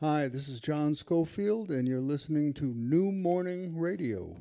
Hi, this is John Schofield, and you're listening to New Morning Radio.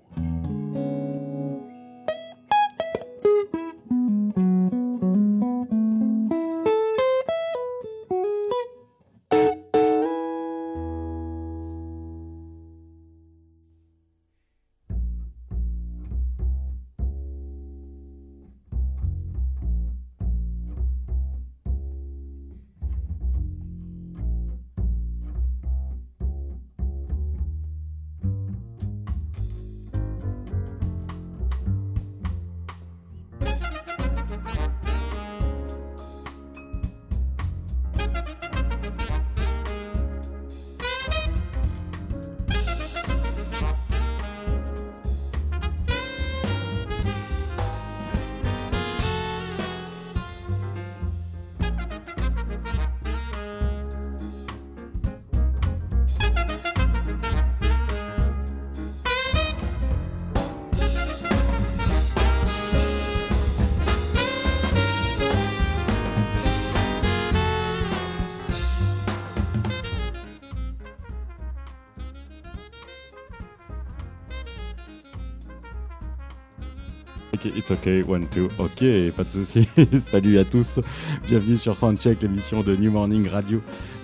It's okay, one, two, ok, pas de souci. Salut à tous, bienvenue sur Soundcheck, l'émission de New Morning Radio,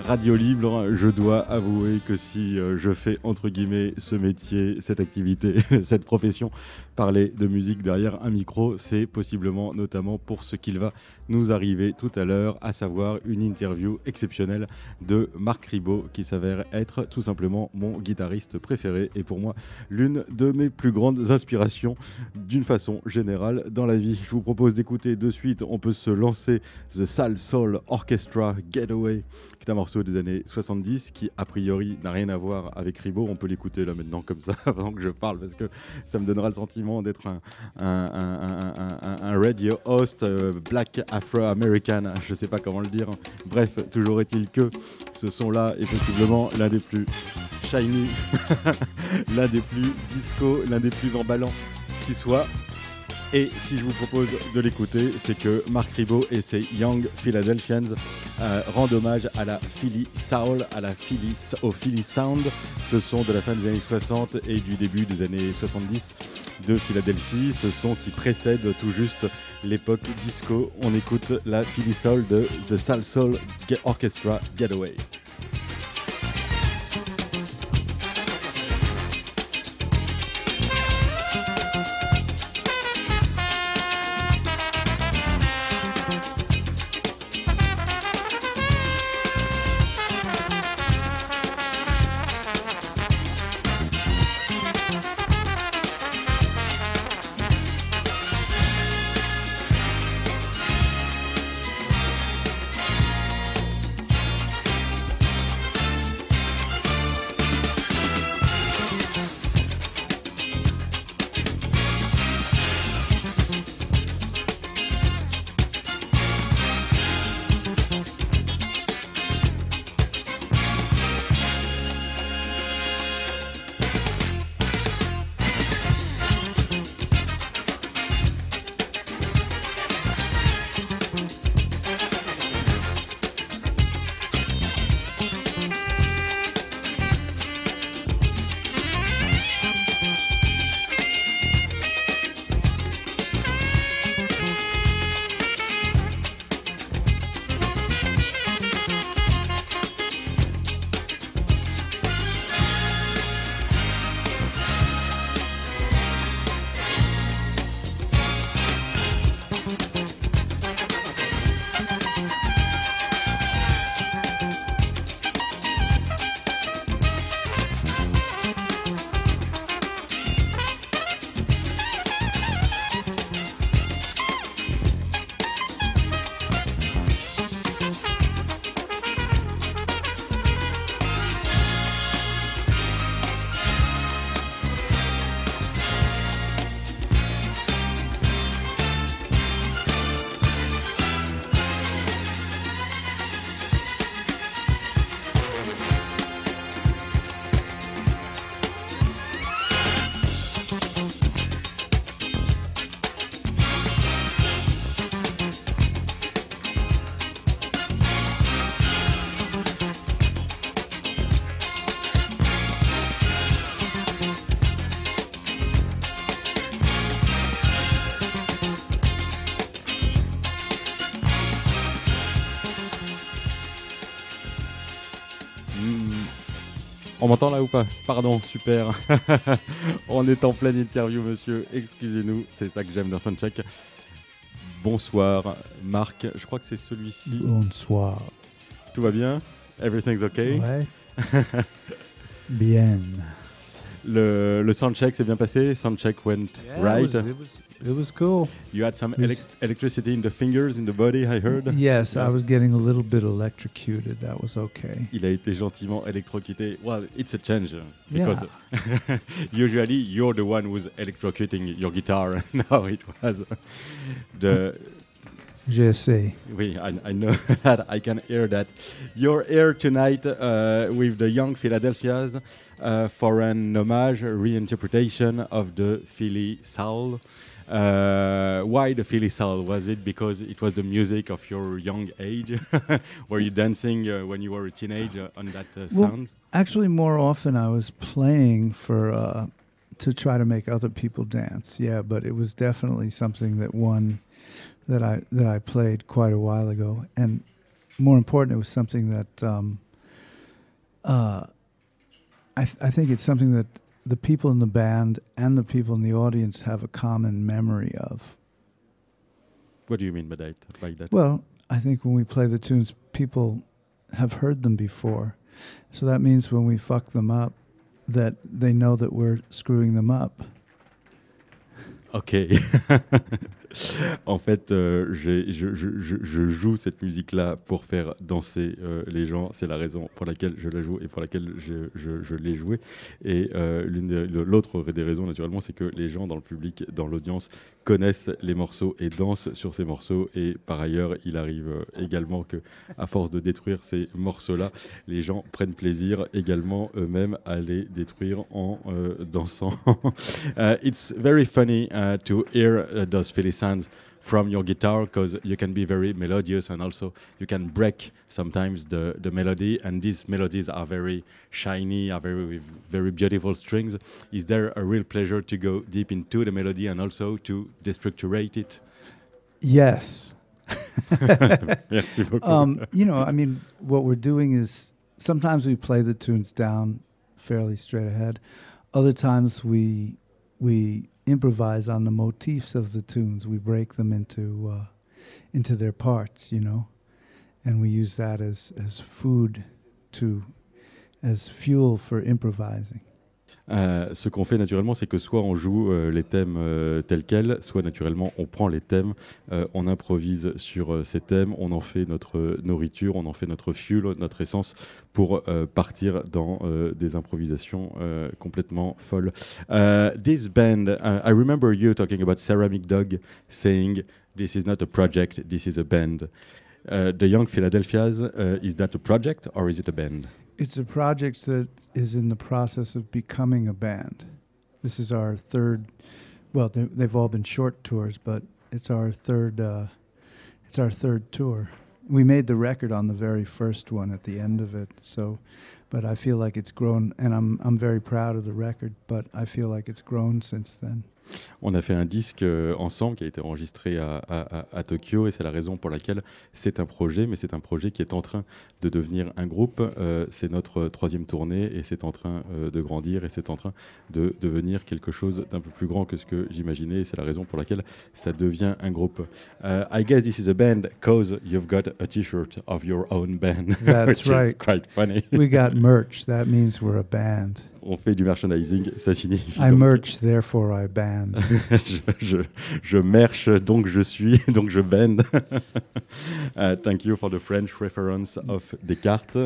Radio Libre. Je dois avouer que si euh, je fais entre guillemets ce métier, cette activité, cette profession, parler de musique derrière un micro, c'est possiblement notamment pour ce qu'il va nous arriver tout à l'heure, à savoir une interview exceptionnelle de Marc Ribot, qui s'avère être tout simplement mon guitariste préféré et pour moi l'une de mes plus grandes inspirations d'une façon générale dans la vie. Je vous propose d'écouter de suite, on peut se lancer The Sal Soul Orchestra Getaway, qui est un morceau des années 70 qui a priori n'a rien à voir avec Ribot. On peut l'écouter là maintenant comme ça avant que je parle parce que ça me donnera le sentiment d'être un, radio host euh, black afro-american, je sais pas comment le dire. Bref, toujours est-il que ce son-là est possiblement l'un des plus shiny, l'un des plus disco, l'un des plus emballants qui soit. Et si je vous propose de l'écouter, c'est que Marc Ribot et ses Young Philadelphians euh, rendent hommage à la Philly Soul, à la Philly, au Philly Sound. Ce sont de la fin des années 60 et du début des années 70 de Philadelphie. Ce son qui précède tout juste l'époque disco. On écoute la Philly Soul de The Sal Soul Orchestra Getaway. M'entend là ou pas Pardon, super. On est en pleine interview, monsieur. Excusez-nous, c'est ça que j'aime dans Soundcheck. Bonsoir, Marc. Je crois que c'est celui-ci. Bonsoir. Tout va bien? Everything's okay Ouais. bien. Le, le soundcheck s'est bien passé? Soundcheck went Yeah, right. It was, it was, it was cool. You had some elec- electricity in the fingers, in the body, I heard. Yes, Yeah. I was getting a little bit electrocuted. That was okay. Il a été gentiment électrocuté. Well, it's a change uh, Yeah. because usually you're the one who's electrocuting your guitar. now it was the. J'ai essayé. Oui, I, I know that. I can hear that. You're here tonight uh, with the Young Philadelphias uh, for an homage, reinterpretation of the Philly Soul. Uh, why the Philly Soul? Was it because it was the music of your young age? were you dancing uh, when you were a teenager on that uh, Well, sound? Actually, more often I was playing for uh, to try to make other people dance. Yeah, but it was definitely something that one that I that I played quite a while ago, and more important, it was something that um, uh, I th- I think it's something that the people in the band and the people in the audience have a common memory of. What do you mean by that? By that? Well, I think when we play the tunes, people have heard them before. So that means when we fuck them up, that they know that we're screwing them up. Ok. en fait, euh, je, joue cette musique-là pour faire danser euh, les gens. C'est la raison pour laquelle je la joue et pour laquelle je, l'ai jouée. Et euh, l'autre des raisons, naturellement, c'est que les gens dans le public, dans l'audience, connaissent les morceaux et dansent sur ces morceaux. Et par ailleurs, il arrive euh, également que, à force de détruire ces morceaux-là, les gens prennent plaisir également eux-mêmes à les détruire en dansant. Uh, it's very funny uh, to hear uh, those Philly sounds from your guitar because you can be very melodious and also you can break sometimes the, the melody and these melodies are very shiny are very with very beautiful strings is there a real pleasure to go deep into the melody and also to destructurate it Yes. Beaucoup. Um, you know, I mean, what we're doing is sometimes we play the tunes down fairly straight ahead. Other times we we improvise on the motifs of the tunes. We break them into uh, into their parts, you know, and we use that as as food to as fuel for improvising. Euh, ce qu'on fait naturellement, c'est que soit on joue euh, les thèmes euh, tels quels, soit naturellement on prend les thèmes, on improvise sur ces thèmes, on en fait notre nourriture, on en fait notre fuel, notre essence pour partir dans des improvisations complètement folles. This band, uh, I remember you talking about Ceramic Dog, saying this is not a project, this is a band. The Young Philadelphias, is that a project or is it a band? It's a project that is in the process of becoming a band. This is our third. Well, they- they've all been short tours, but it's our third. Uh, it's our third tour. We made the record on the very first one at the end of it. So, but I feel like it's grown, and I'm I'm very proud of the record. But I feel like it's grown since then. On a fait un disque euh, ensemble qui a été enregistré à, à- à- à Tokyo et c'est la raison pour laquelle c'est un projet, mais c'est un projet qui est en train de devenir un groupe. Euh, c'est notre troisième tournée et c'est en train euh, de grandir et c'est en train de devenir quelque chose d'un peu plus grand que ce que j'imaginais et c'est la raison pour laquelle ça devient un groupe. I guess this is a band because you've got a t-shirt of your own band. That's which is right. quite funny. We got merch. That means we're a band. On fait du merchandising, ça signifie. I donc- merch, therefore I band. je, je, je merche, donc je suis, donc je bend. Uh, thank you for the French reference of Descartes.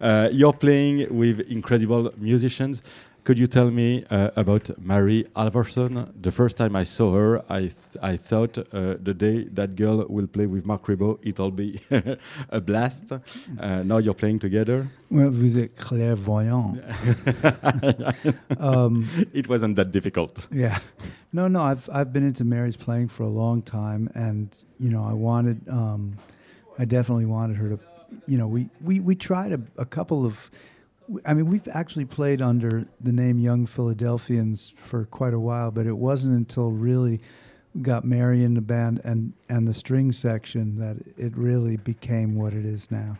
Uh, you're playing with incredible musicians. Could you tell me uh, about Mary Alverson? The first time I saw her, I, th- I thought uh, the day that girl will play with Mark Ribot, it'll be a blast. Uh, now you're playing together. Well, vous êtes clairvoyant. um, it wasn't that difficult. Yeah. No, no, I've I've been into Mary's playing for a long time and you know, I wanted um I definitely wanted her to you know, we we we tried a, a couple of I mean, we've actually played under the name Young Philadelphians for quite a while, but it wasn't until really we got Mary in the band and and the string section that it really became what it is now.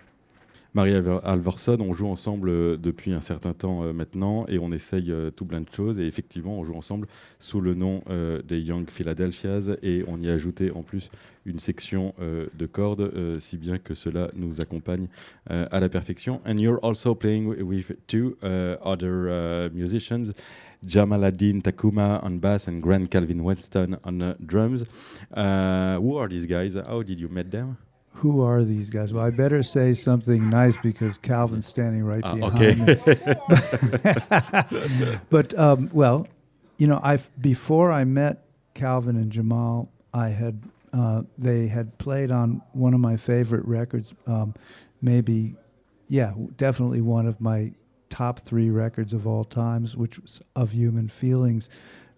Marie Alverson, on joue ensemble euh, depuis un certain temps maintenant et on essaye tout plein de choses. Et effectivement, on joue ensemble sous le nom des Young Philadelphias et on y a ajouté en plus une section de cordes, si bien que cela nous accompagne à la perfection. And you're also playing with two other musicians. Jamaluddin Takuma on bass and Grant Calvin Weston on uh, drums. Uh, who are these guys? How did you meet them? Who are these guys? Well, I better say something nice because Calvin's standing right uh, behind okay. me. but um, well, you know, I before I met Calvin and Jamal, I had uh, they had played on one of my favorite records, um, maybe, yeah, definitely one of my top three records of all times, which was of Human Feelings,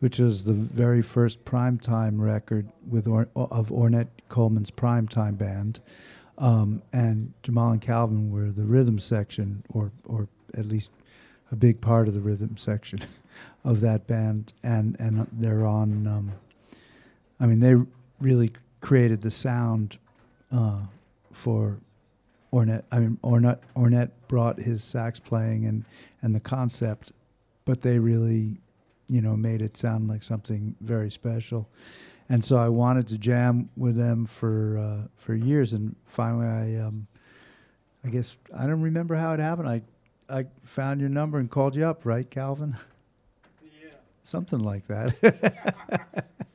which was the very first primetime record with or, of Ornette Coleman's primetime band. Um, and Jamal and Calvin were the rhythm section, or or at least a big part of the rhythm section of that band. And and they're on. Um, I mean, they really created the sound uh, for Ornette. I mean, Ornette, Ornette brought his sax playing and and the concept, but they really, you know, made it sound like something very special. And so I wanted to jam with them for uh, for years, and finally I, um, I guess I don't remember how it happened. I I found your number and called you up, right, Calvin? Yeah. Something like that.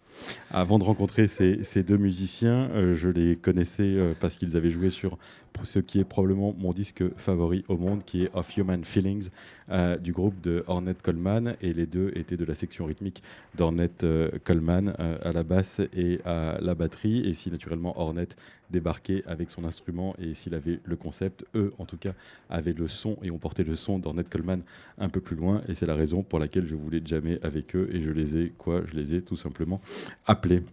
Avant de rencontrer ces, deux musiciens, euh, je les connaissais euh, parce qu'ils avaient joué sur ce qui est probablement mon disque favori au monde, qui est Of Human Feelings, euh, du groupe de Ornette Coleman. Et les deux étaient de la section rythmique d'Ornette Coleman à la basse et à la batterie. Et si naturellement Ornette débarquait avec son instrument et s'il avait le concept, eux en tout cas avaient le son et ont porté le son d'Ornette Coleman un peu plus loin. Et c'est la raison pour laquelle je voulais jamais avec eux et je les ai quoi Je les ai tout simplement appelés.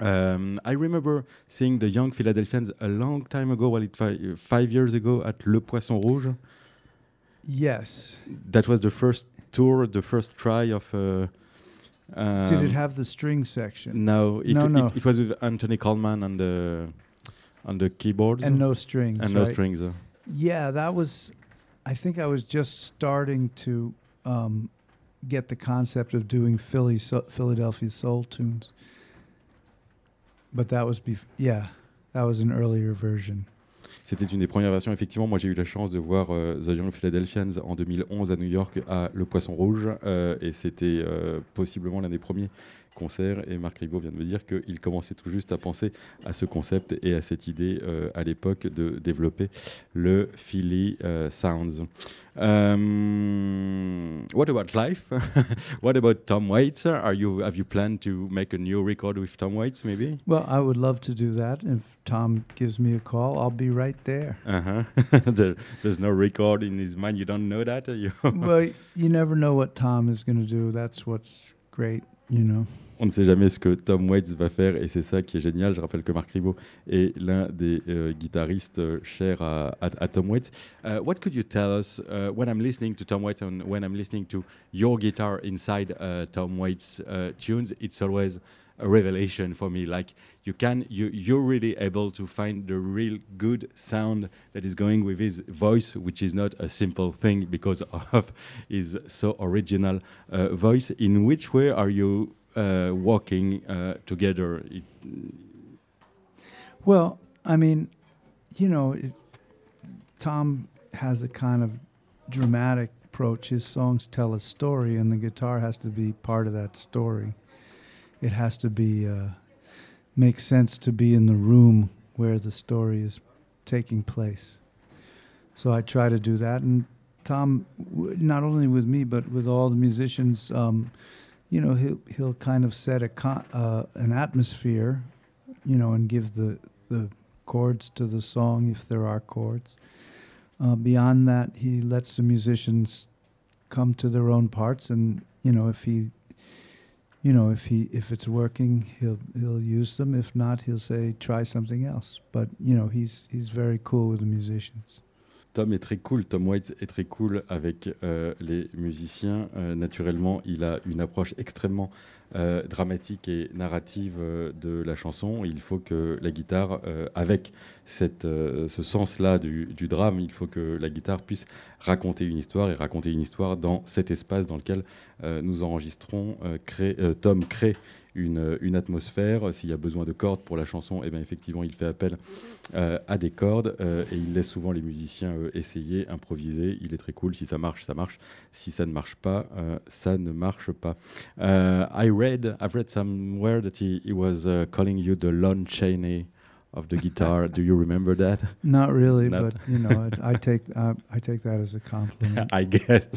Um, I remember seeing the Young Philadelphians a long time ago, well, it fi five years ago at Le Poisson Rouge. Yes. That was the first tour, the first try of. Uh, um, Did it have the string section? No, it, no, no. It, it, was with Anthony Coleman on the on the keyboards? And no strings. And right? no strings. Uh. Yeah, that was. I think I was just starting to um, get the concept of doing Philly, so, Philadelphia soul tunes. But that was bef- yeah, that was an earlier version. C'était une des premières versions. Effectivement, moi j'ai eu la chance de voir euh, The Young Philadelphians en 2011 à New York à Le Poisson Rouge euh, et c'était euh, possiblement l'un des premiers concert et Marc Ribot vient de me dire qu'il commençait tout juste à penser à ce concept et à cette idée euh, à l'époque de développer le Philly euh, Sounds. Um, what about life? what about Tom Waits? Are you have you planned to make a new record with Tom Waits maybe? Well, I would love to do that. If Tom gives me a call, I'll be right there. Uh-huh. there, there's no record in his mind. You don't know that? You well, you never know what Tom is going to do. That's what's great, you know? On ne sait jamais ce que Tom Waits va faire et c'est ça qui est génial. Je rappelle que Marc Ribot est l'un des euh, guitaristes euh, chers à, Tom Waits. Uh, what could you tell us uh, when I'm listening to Tom Waits and when I'm listening to your guitar inside uh, Tom Waits uh, tunes? It's always a revelation for me. Like you can, you you're really able to find the real good sound that is going with his voice, which is not a simple thing because of his so original uh, voice. In which way are you? Uh, walking uh, together? It, well, I mean, you know, it, Tom has a kind of dramatic approach. His songs tell a story, and the guitar has to be part of that story. It has to be uh, make sense to be in the room where the story is taking place. So I try to do that, and Tom, not only with me but with all the musicians. Um, you know, he'll he'll kind of set a con- uh, an atmosphere, you know, and give the the chords to the song if there are chords. Uh, beyond that, he lets the musicians come to their own parts, and you know, if he, you know, if he if it's working, he'll he'll use them. If not, he'll say try something else. But you know, he's he's very cool with the musicians. Tom est très cool, Tom Waits est très cool avec euh, les musiciens. Euh, naturellement, il a une approche extrêmement euh, dramatique et narrative de la chanson. Il faut que la guitare, avec ce sens-là du, drame, il faut que la guitare puisse raconter une histoire et raconter une histoire dans cet espace dans lequel nous enregistrons. Tom crée une, atmosphère. S'il y a besoin de cordes pour la chanson, et eh bien effectivement, il fait appel euh, à des cordes euh, et il laisse souvent les musiciens euh, essayer, improviser. Il est très cool. Si ça marche, ça marche. Si ça ne marche pas, ça ne marche pas. I read, I've read somewhere that he, he was uh, calling you the Lon Chaney of the guitar. Do you remember that? Not really, Not but you know, I, I take uh, I take that as a compliment. I guess.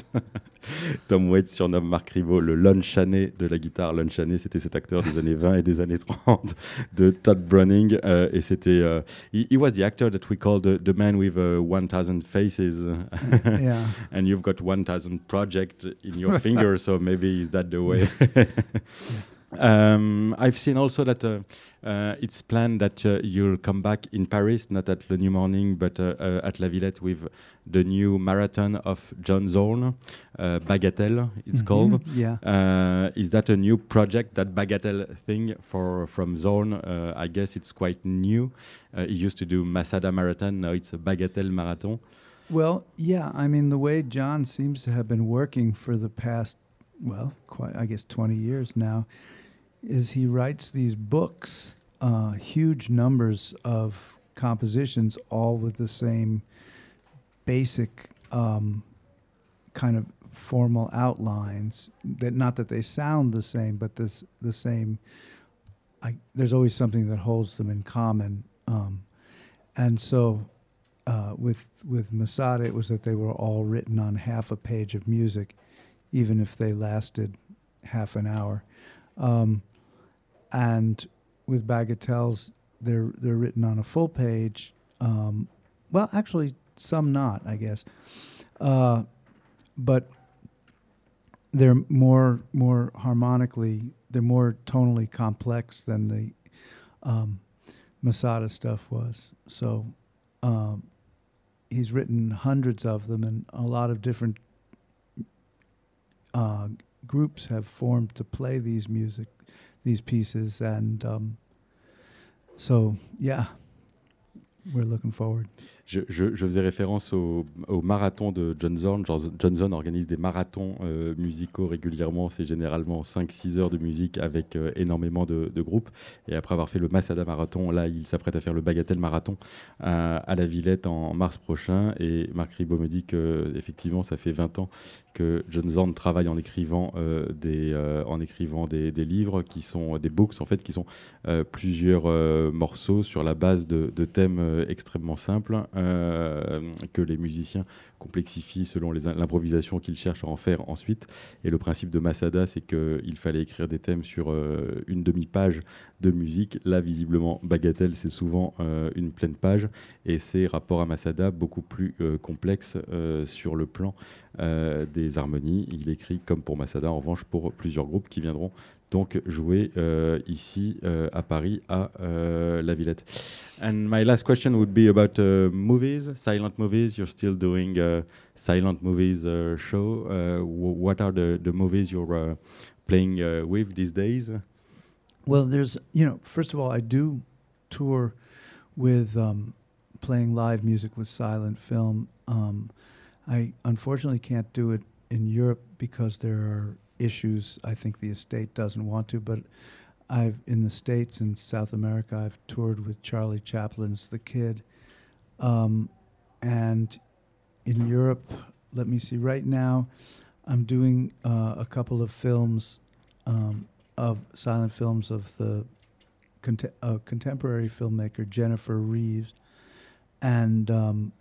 Tom Waits surnomme Marc Ribot le Lunchané de la guitare. Lunchané, c'était cet acteur des années 20 et des années 30 de Todd Browning. Euh, et c'était. Uh, he, he, was the actor that we call the, the man with uh, 1000 faces. yeah. and you've got 1000 projects in your fingers, so maybe is that the way? Um, I've seen also that uh, uh, it's planned that uh, you'll come back in Paris, not at Le New Morning, but uh, uh, at La Villette with the new marathon of John Zorn, uh, Bagatelle, it's mm -hmm. called. Yeah. is that a new project, that Bagatelle thing for from Zorn? I guess it's quite new. he used to do Masada Marathon, now it's a Bagatelle Marathon. Well, yeah, I mean, the way John seems to have been working for the past, well, quite, I guess, 20 years now is he writes these books, uh, huge numbers of compositions, all with the same basic um, kind of formal outlines. That not that they sound the same, but this the same. I, there's always something that holds them in common, um, and so uh, with with Masada, it was that they were all written on half a page of music, even if they lasted half an hour. Um, and with bagatelles, they're they're written on a full page. Um, well, actually, some not, I guess, uh, but they're more more harmonically. They're more tonally complex than the um, Masada stuff was. So um, he's written hundreds of them, and a lot of different uh, groups have formed to play these music these pieces, and um, so yeah, we're looking forward. Je, faisais référence au, marathon de John Zorn. John Zorn organise des marathons euh, musicaux régulièrement. C'est généralement 5-6 heures de musique avec euh, énormément de, groupes. Et après avoir fait le Masada Marathon, là, il s'apprête à faire le Bagatelle Marathon à, à, la Villette en, mars prochain. Et Marc Ribot me dit que effectivement, ça fait 20 ans que John Zorn travaille en écrivant, euh, des, euh, en écrivant des, livres qui sont des books en fait, qui sont euh, plusieurs euh, morceaux sur la base de, thèmes euh, extrêmement simples que les musiciens complexifient selon l'improvisation qu'ils cherchent à en faire ensuite. Et le principe de Masada, c'est qu'il fallait écrire des thèmes sur une demi-page de musique. Là, visiblement, Bagatelle, c'est souvent une pleine page. Et c'est, rapport à Masada, beaucoup plus complexe sur le plan euh, des harmonies. Il écrit comme pour Masada, en revanche, pour plusieurs groupes qui viendront donc jouer euh, ici euh, à Paris à euh, La Villette. And my last question would be about uh, movies, silent movies. You're still doing a silent movies uh, show. Uh, what are the, the movies you're uh, playing uh, with these days? Well, there's, you know, first of all, I do tour with um, playing live music with silent film. Um, I unfortunately can't do it in Europe because there are issues. I think the estate doesn't want to, but I've in the states and South America. I've toured with Charlie Chaplin's The Kid, um, and in Europe. Let me see. Right now, I'm doing uh, a couple of films um, of silent films of the cont- uh, contemporary filmmaker Jennifer Reeves, and um,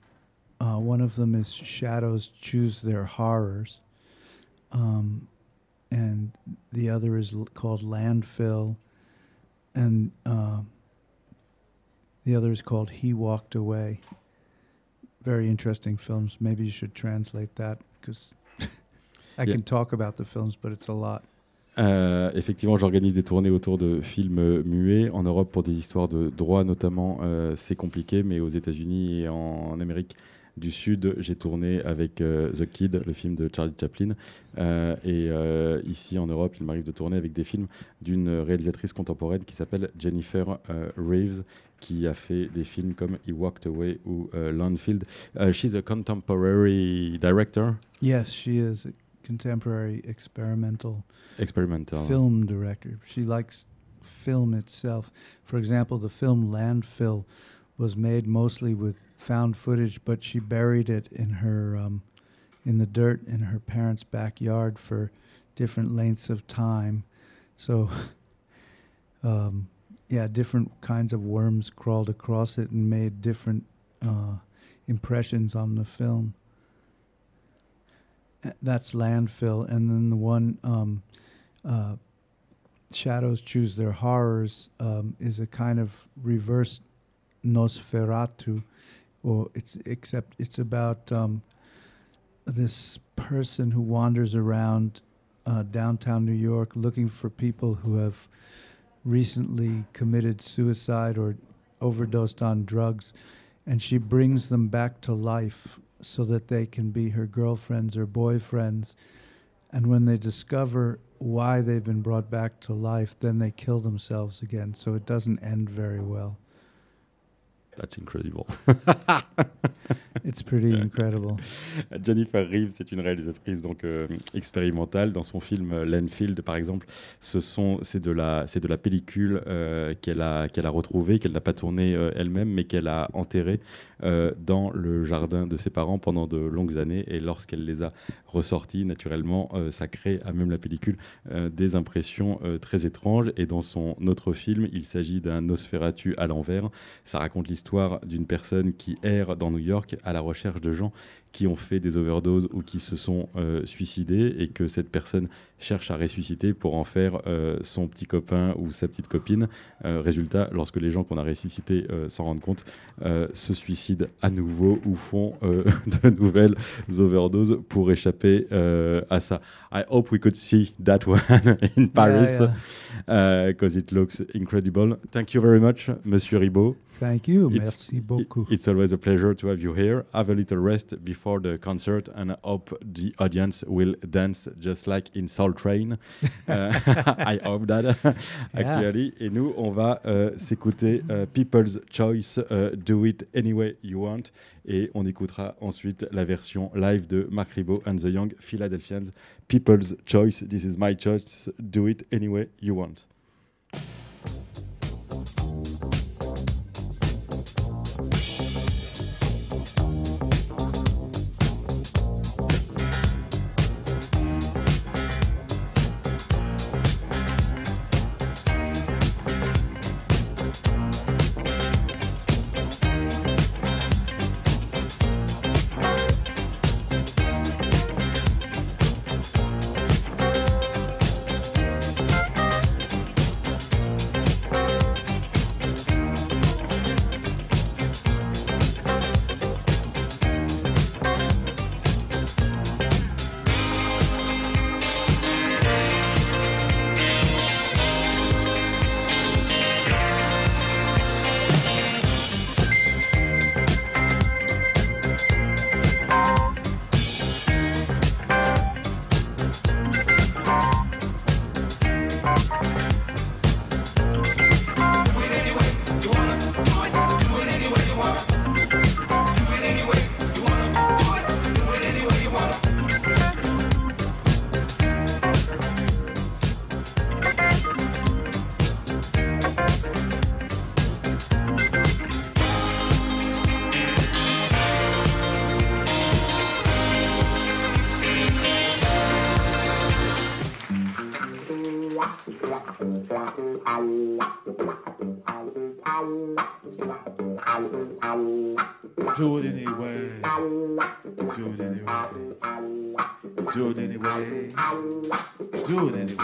uh, one of them is Shadows Choose Their Horrors. Um, and the other is l- called Landfill. And uh, the other is called He Walked Away. Very interesting films. Maybe you should translate that because I yeah. can talk about the films, but it's a lot. Euh, effectivement, j'organise des tournées autour de films muets en Europe pour des histoires de droit notamment. Euh, c'est compliqué, mais aux États-Unis et en, en Amérique du Sud, j'ai tourné avec The Kid, le film de Charlie Chaplin. et ici en Europe, il m'arrive de tourner avec des films d'une réalisatrice contemporaine qui s'appelle Jennifer Reeves, qui a fait des films comme He Walked Away ou Landfield. she's a contemporary director. Yes, she is. contemporary experimental experimental film director. She likes film itself. For example, the film Landfill was made mostly with found footage, but she buried it in her um, in the dirt in her parents' backyard for different lengths of time. So, um, yeah, different kinds of worms crawled across it and made different uh, impressions on the film that's landfill, and then the one um, uh, shadows choose their horrors um, is a kind of reverse Nosferatu, or it's except it's about um, this person who wanders around uh, downtown New York looking for people who have recently committed suicide or overdosed on drugs, and she brings them back to life so that they can be her girlfriends or boyfriends. And when they discover why they've been brought back to life, then they kill themselves again. So it doesn't end very well. That's incredible. It's pretty incredible. Jennifer Reeves, c'est une réalisatrice donc euh, expérimentale. Dans son film euh, Landfield, par exemple, ce sont c'est de la c'est de la pellicule euh, qu'elle a qu'elle a retrouvée, qu'elle n'a pas tournée elle-même, mais qu'elle a enterrée dans le jardin de ses parents pendant de longues années. Et lorsqu'elle les a ressorties, naturellement, ça crée à même la pellicule des impressions très étranges. Et dans son autre film, il s'agit d'un Nosferatu à l'envers. Ça raconte l'histoire d'une personne qui erre dans New York à la recherche de gens qui ont fait des overdoses ou qui se sont euh, suicidés et que cette personne cherche à ressusciter pour en faire euh, son petit copain ou sa petite copine. Euh, résultat, lorsque les gens qu'on a ressuscités s'en rendent compte, se suicident à nouveau ou font de nouvelles overdoses pour échapper à ça. I hope we could see that one in Paris because it looks incredible. Thank you very much, Monsieur Ribot. Thank you. Merci beaucoup. It's always a pleasure to have you here. Have a little rest before the concert, and I hope the audience will dance just like in Soul Train. uh, I hope that actually. Et nous, on va euh, s'écouter uh, People's Choice, uh, Do It Anyway You Want, et on écoutera ensuite la version live de Mark Ribot and the Young Philadelphians. People's Choice, This is my choice. Do it anyway you want. Do it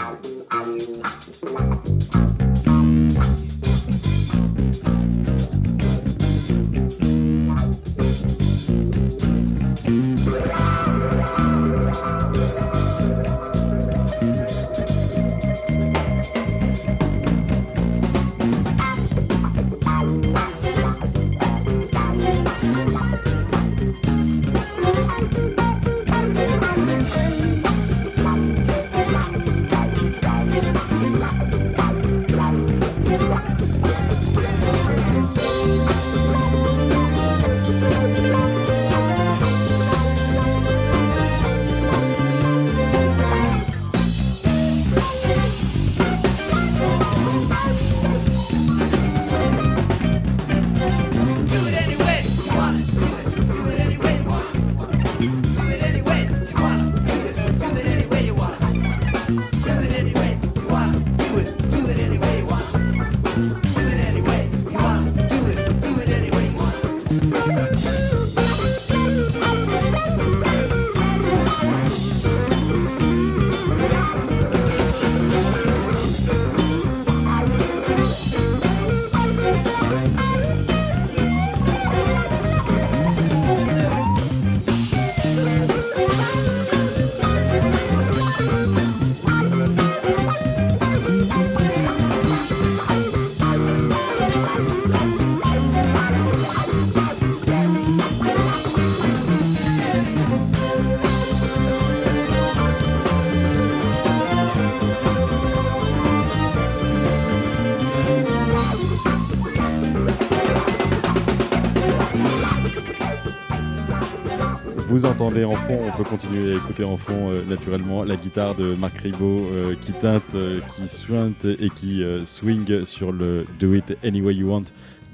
entendez en fond, on peut continuer à écouter en fond euh, naturellement la guitare de Marc Ribot euh, qui teinte, euh, qui suinte et qui swing sur le Do It Any Way You Want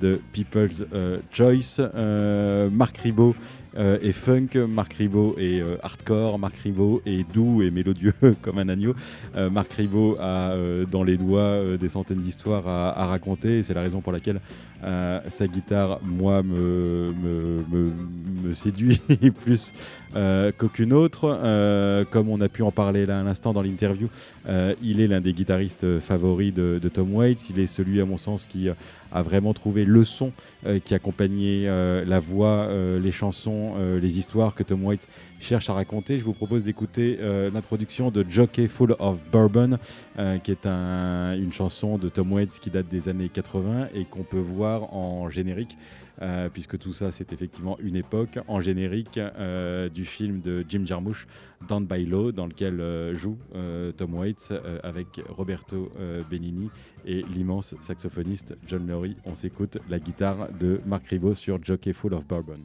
de People's Choice. Marc Ribot et funk, Marc Ribot est euh, hardcore, Marc Ribot est doux et mélodieux comme un agneau. Marc Ribot a dans les doigts des centaines d'histoires à, raconter et c'est la raison pour laquelle sa guitare, moi, me, me, séduit plus qu'aucune autre. comme on a pu en parler là à l'instant dans l'interview, il est l'un des guitaristes favoris de, Tom Waits. Il est celui, à mon sens, qui a vraiment trouvé le son qui accompagnait la voix, les chansons euh, les histoires que Tom Waits cherche à raconter. Je vous propose d'écouter euh, l'introduction de Jockey Full of Bourbon, euh, qui est une chanson de Tom Waits qui date des années 80 et qu'on peut voir en générique. Puisque tout ça c'est effectivement une époque en générique du film de Jim Jarmusch Down by Law dans lequel joue Tom Waits avec Roberto Benini et l'immense saxophoniste John Laurie. On s'écoute la guitare de Mark Ribot sur Jockey Full of Bourbon.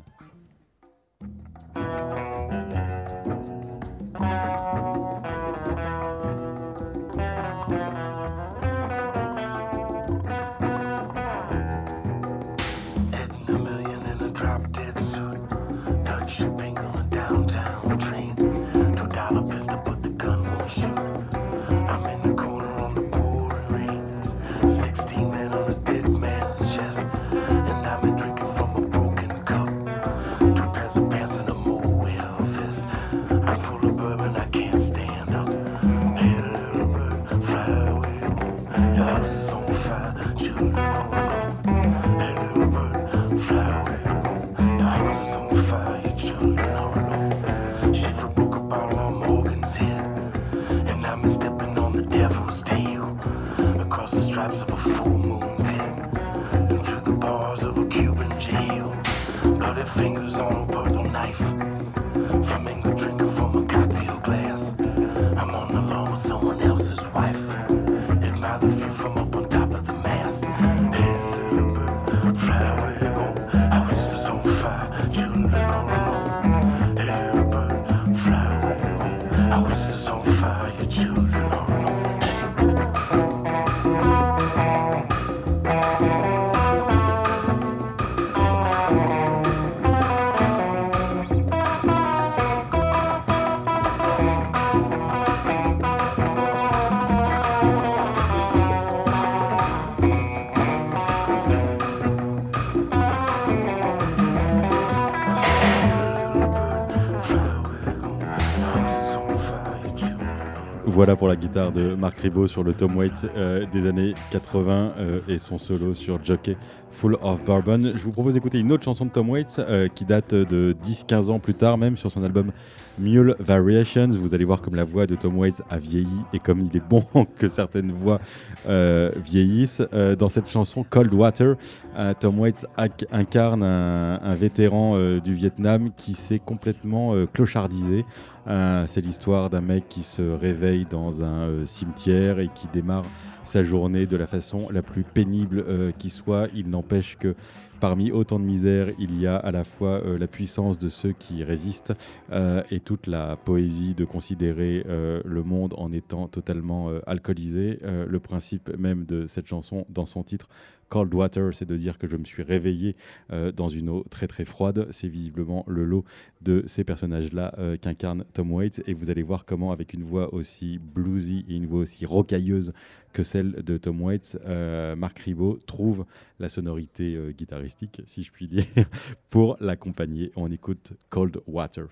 Voilà pour la guitare de Marc Ribot sur le Tom Waits euh, des années 80 euh, et son solo sur Jockey Full of Bourbon. Je vous propose d'écouter une autre chanson de Tom Waits euh, qui date de 10-15 ans plus tard, même sur son album Mule Variations. Vous allez voir comme la voix de Tom Waits a vieilli et comme il est bon que certaines voix vieillissent. dans cette chanson Cold Water, Tom Waits incarne un, un vétéran du Vietnam qui s'est complètement clochardisé. Euh, c'est l'histoire d'un mec qui se réveille dans un euh, cimetière et qui démarre sa journée de la façon la plus pénible euh, qui soit. Il n'empêche que parmi autant de misère, il y a à la fois la puissance de ceux qui résistent et toute la poésie de considérer le monde en étant totalement alcoolisé. le principe même de cette chanson dans son titre Cold Water, c'est de dire que je me suis réveillé euh, dans une eau très très froide. C'est visiblement le lot de ces personnages-là euh, qu'incarne Tom Waits. Et vous allez voir comment, avec une voix aussi bluesy et une voix aussi rocailleuse que celle de Tom Waits, euh, Marc Ribot trouve la sonorité guitaristique, si je puis dire, pour l'accompagner. On écoute Cold Water.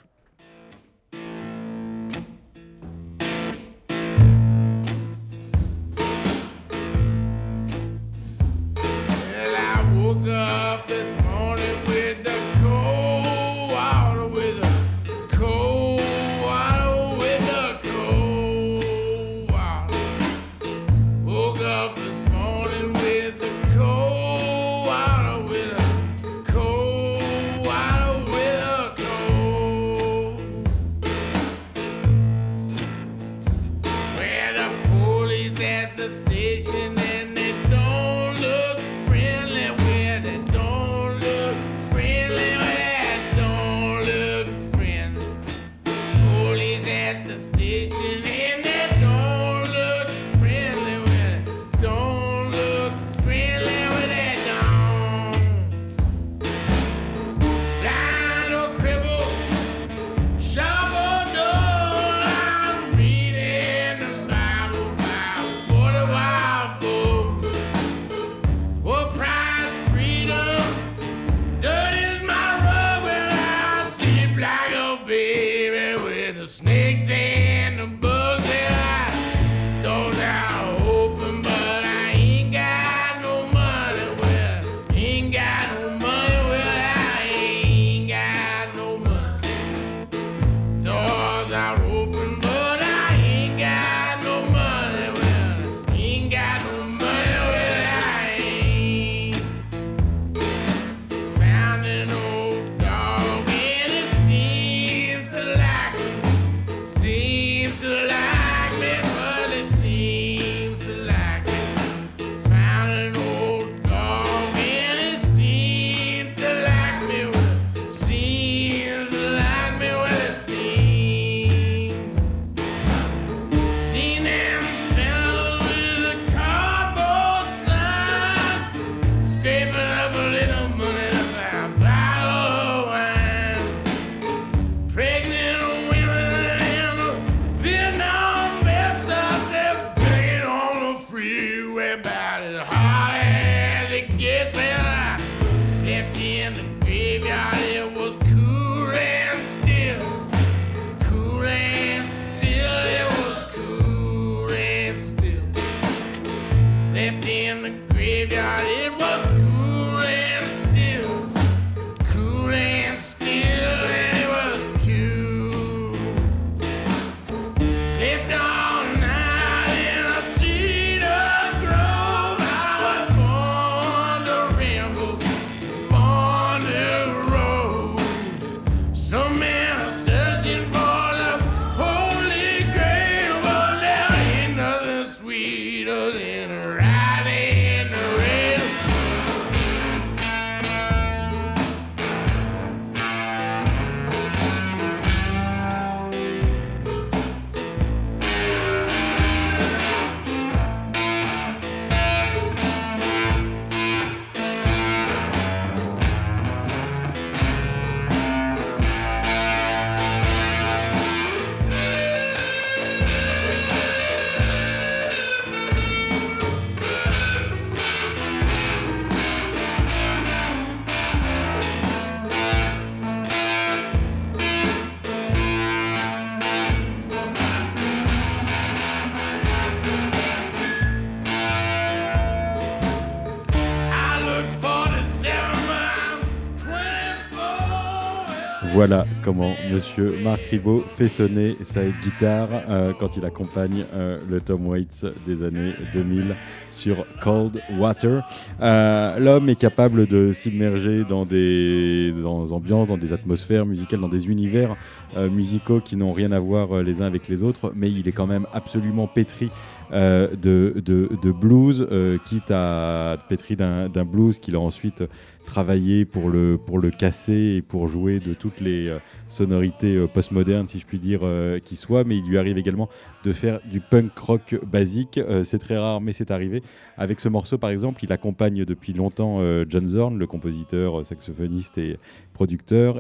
Voilà comment Monsieur Marc Ribot fait sonner sa guitare euh, quand il accompagne euh, le Tom Waits des années 2000 sur Cold Water. Euh, L'homme est capable de s'immerger dans des ambiances, dans des atmosphères musicales, dans des univers musicaux qui n'ont rien à voir les uns avec les autres, mais il est quand même absolument pétri de, blues, quitte à pétri d'un blues qu'il a ensuite travaillé pour le, pour le casser et pour jouer de toutes les euh, sonorités euh, postmodernes, si je puis dire, euh, qui soient. Mais il lui arrive également de faire du punk rock basique. C'est très rare, mais c'est arrivé. Avec ce morceau, par exemple, il accompagne depuis longtemps John Zorn, le compositeur, saxophoniste et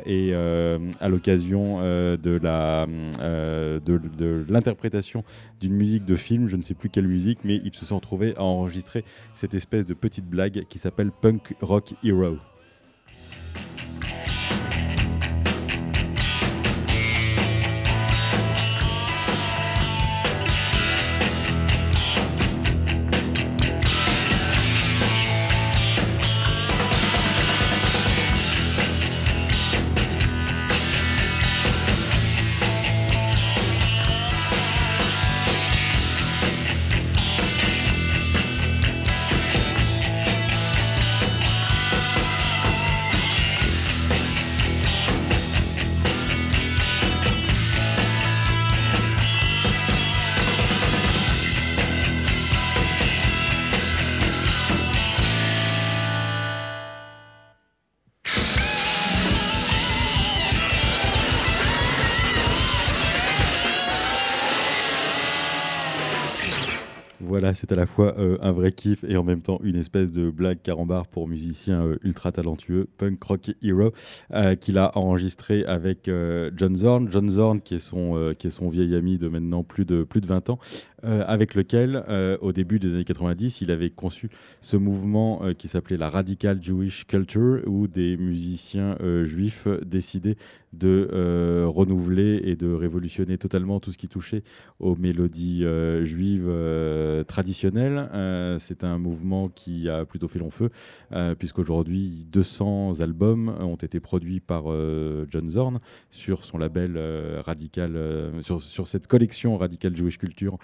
Et euh, à l'occasion euh, euh, de, de l'interprétation d'une musique de film, je ne sais plus quelle musique, mais ils se sont retrouvés à enregistrer cette espèce de petite blague qui s'appelle Punk Rock Hero. C'est à la fois euh, un vrai kiff et en même temps une espèce de blague carambar pour musicien euh, ultra talentueux, Punk Rock Hero, euh, qu'il a enregistré avec John Zorn. John Zorn, qui est, son, qui est son vieil ami de maintenant plus de, plus de 20 ans, euh, avec lequel, euh, au début des années 90, il avait conçu ce mouvement euh, qui s'appelait la Radical Jewish Culture, où des musiciens juifs décidaient de renouveler et de révolutionner totalement tout ce qui touchait aux mélodies juives traditionnelles. C'est un mouvement qui a plutôt fait long feu, puisqu'aujourd'hui 200 albums ont été produits par John Zorn sur son label Radical, sur, cette collection Radical Jewish Culture,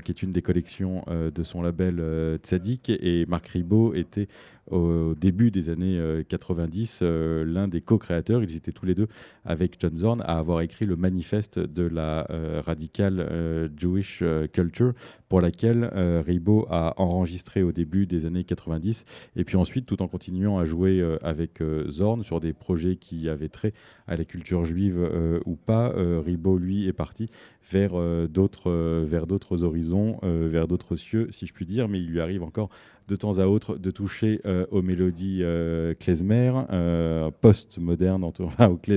qui est une des collections euh, de son label euh, Tzadik. Et Marc Ribot était au début des années euh, 90 euh, l'un des co-créateurs. Ils étaient tous les deux avec John Zorn à avoir écrit le manifeste de la euh, Radical euh, Jewish euh, Culture pour laquelle euh, Ribot a enregistré au début des années 90 et puis ensuite tout en continuant à jouer euh, avec euh, Zorn sur des projets qui avaient trait à la culture juive euh, ou pas, euh, Ribot lui est parti vers euh, d'autres euh, vers d'autres horizons, euh, vers d'autres cieux si je puis dire, mais il lui arrive encore de temps à autre de toucher euh, aux mélodies euh, klezmer, euh, post-moderne, au,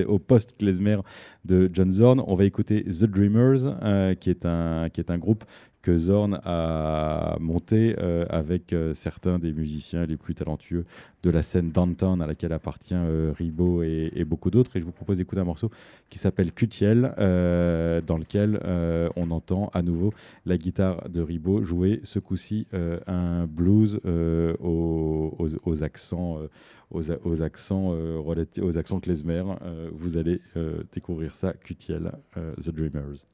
au post-klezmer de John Zorn. On va écouter The Dreamers, qui est un groupe que Zorn a monté euh, avec euh, certains des musiciens les plus talentueux de la scène downtown à laquelle appartient euh, Ribot et, beaucoup d'autres. Et je vous propose d'écouter un morceau qui s'appelle Cutiel, dans lequel on entend à nouveau la guitare de Ribot jouer ce coup-ci un blues aux, aux- accents. aux, aux accents klezmer, vous allez découvrir ça, Cutiel, The Dreamers.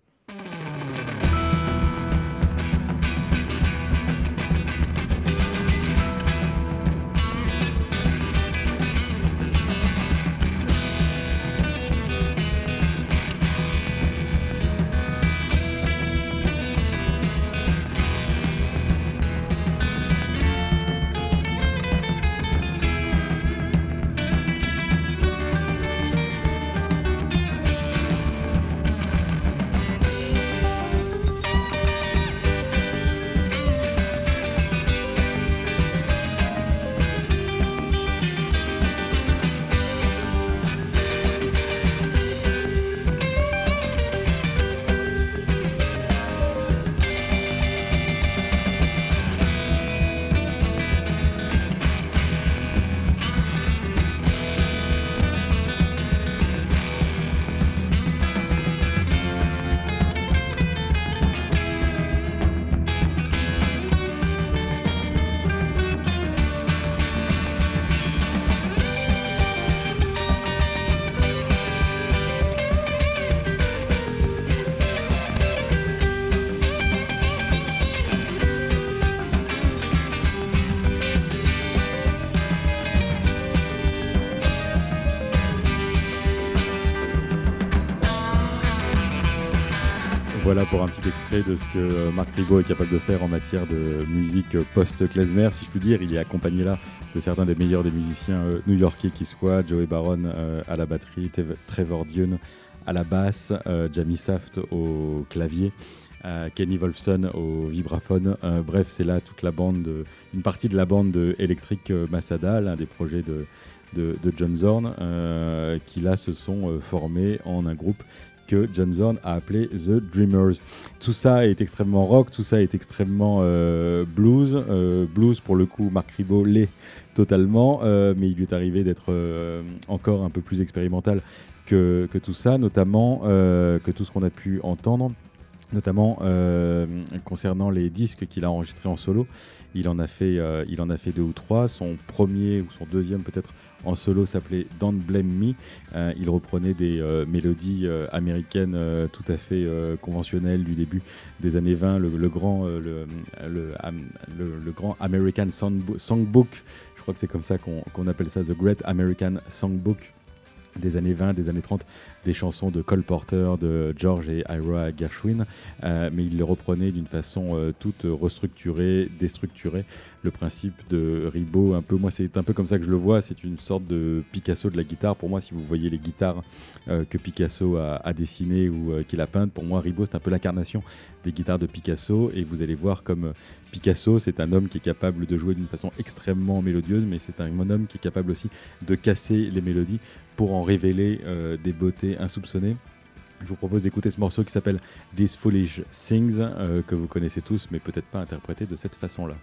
Extrait de ce que euh, Marc Ribot est capable de faire en matière de musique post-klezmer, si je puis dire. Il est accompagné là de certains des meilleurs des musiciens euh, new-yorkais qui soient, Joey Baron euh, à la batterie, Trevor Dune à la basse, Jamie Saft au clavier. Kenny Wolfson au vibraphone. bref, c'est là toute la bande, une partie de la bande de Electric Masada, l'un des projets de, John Zorn, qui là se sont formés en un groupe que John Zorn a appelé The Dreamers. Tout ça est extrêmement rock, tout ça est extrêmement euh, blues. Euh, blues, pour le coup, Marc Ribot l'est totalement, euh, mais il lui est arrivé d'être encore un peu plus expérimental que, que tout ça, notamment que tout ce qu'on a pu entendre notamment concernant les disques qu'il a enregistrés en solo. Il en, a fait, il en a fait deux ou trois. Son premier ou son deuxième peut-être en solo s'appelait Don't Blame Me. Euh, il reprenait des euh, mélodies euh, américaines tout à fait conventionnelles du début des années 20, le, grand, le, le, grand American Songbook. Je crois que c'est comme ça qu'on appelle ça, The Great American Songbook des années 20, des années 30, des chansons de Cole Porter, de George et Ira Gershwin, euh, mais il les reprenait d'une façon euh, toute restructurée, déstructurée. Le principe de Ribot, un peu, moi c'est un peu comme ça que je le vois, c'est une sorte de Picasso de la guitare. Pour moi, si vous voyez les guitares euh, que Picasso a, dessinées ou qu'il a peintes, pour moi Ribot c'est un peu l'incarnation des guitares de Picasso, et vous allez voir comme Picasso, c'est un homme qui est capable de jouer d'une façon extrêmement mélodieuse, mais c'est un homme qui est capable aussi de casser les mélodies pour en révéler euh, des beautés insoupçonnées. Je vous propose d'écouter ce morceau qui s'appelle These Foolish Things, euh, que vous connaissez tous, mais peut-être pas interprété de cette façon-là.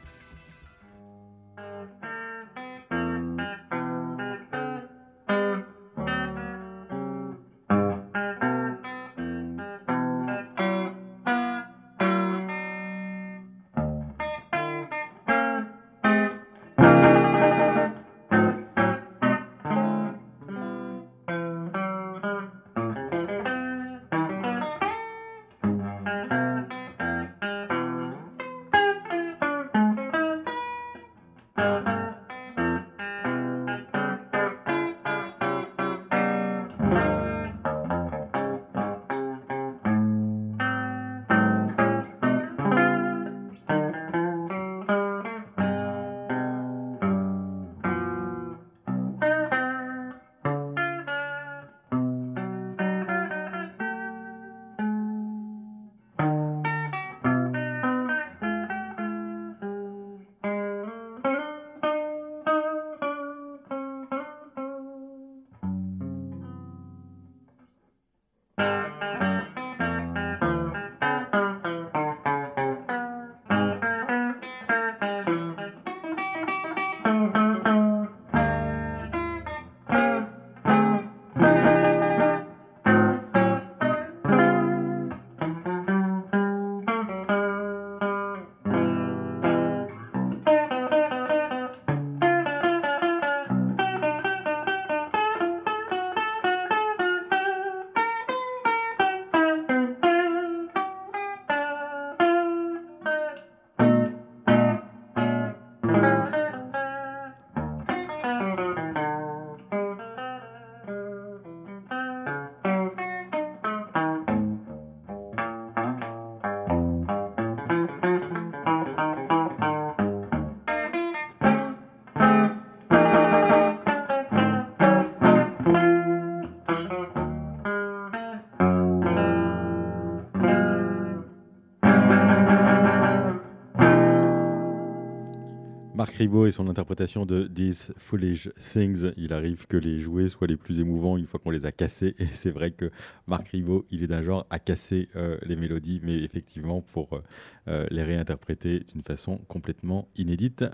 Et son interprétation de These Foolish Things, il arrive que les jouets soient les plus émouvants une fois qu'on les a cassés. Et c'est vrai que Marc Ribot, il est d'un genre à casser euh, les mélodies, mais effectivement pour euh, euh, les réinterpréter d'une façon complètement inédite.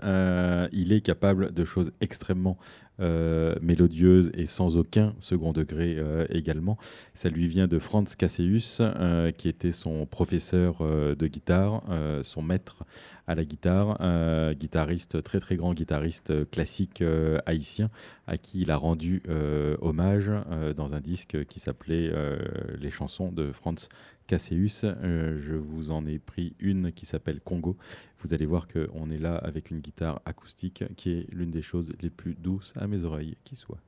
il est capable de choses extrêmement mélodieuses et sans aucun second degré également. Ça lui vient de Franz Casseus, qui était son professeur de guitare, son maître à la guitare, un guitariste, très très grand guitariste euh, classique euh, haïtien, à qui il a rendu euh, hommage dans un disque qui s'appelait Les chansons de Franz Casseus. je vous en ai pris une qui s'appelle Congo. Vous allez voir qu'on est là avec une guitare acoustique qui est l'une des choses les plus douces à mes oreilles qui soit.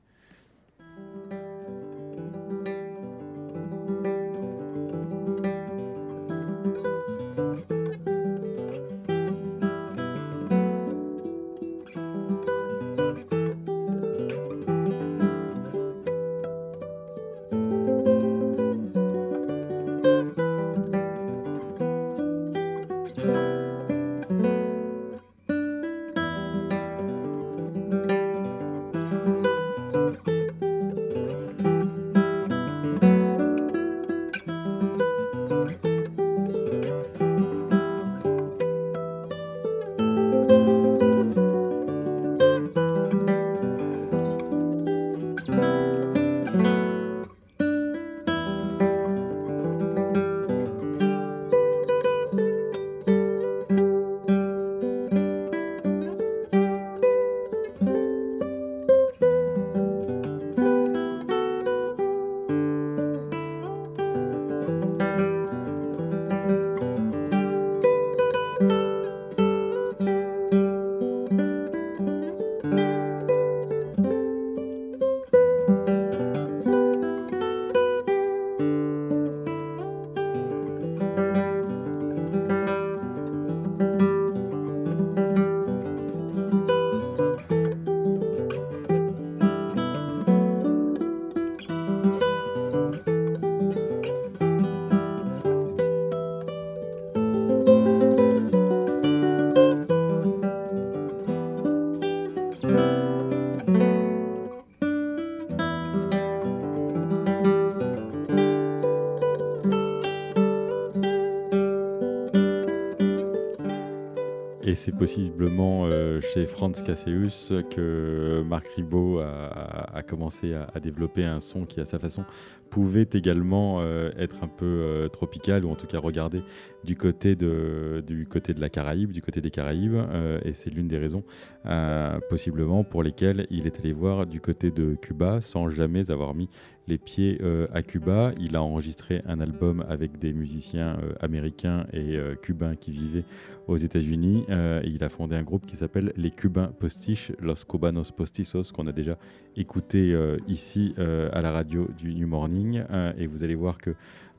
Possiblement euh, chez Franz Casseus que Marc Ribot a, commencé à, à, développer un son qui, à sa façon, pouvait également euh, être un peu euh, tropical, ou en tout cas regarder du côté de, du côté de la Caraïbe, du côté des Caraïbes. Euh, et c'est l'une des raisons, possiblement, pour lesquelles il est allé voir du côté de Cuba sans jamais avoir mis les pieds à Cuba. Il a enregistré un album avec des musiciens américains et cubains qui vivaient aux États-Unis. Il a fondé un groupe qui s'appelle les Cubains Postiches, Los Cubanos Postizos, qu'on a déjà écouté ici à la radio du New Morning. Euh, et vous allez voir que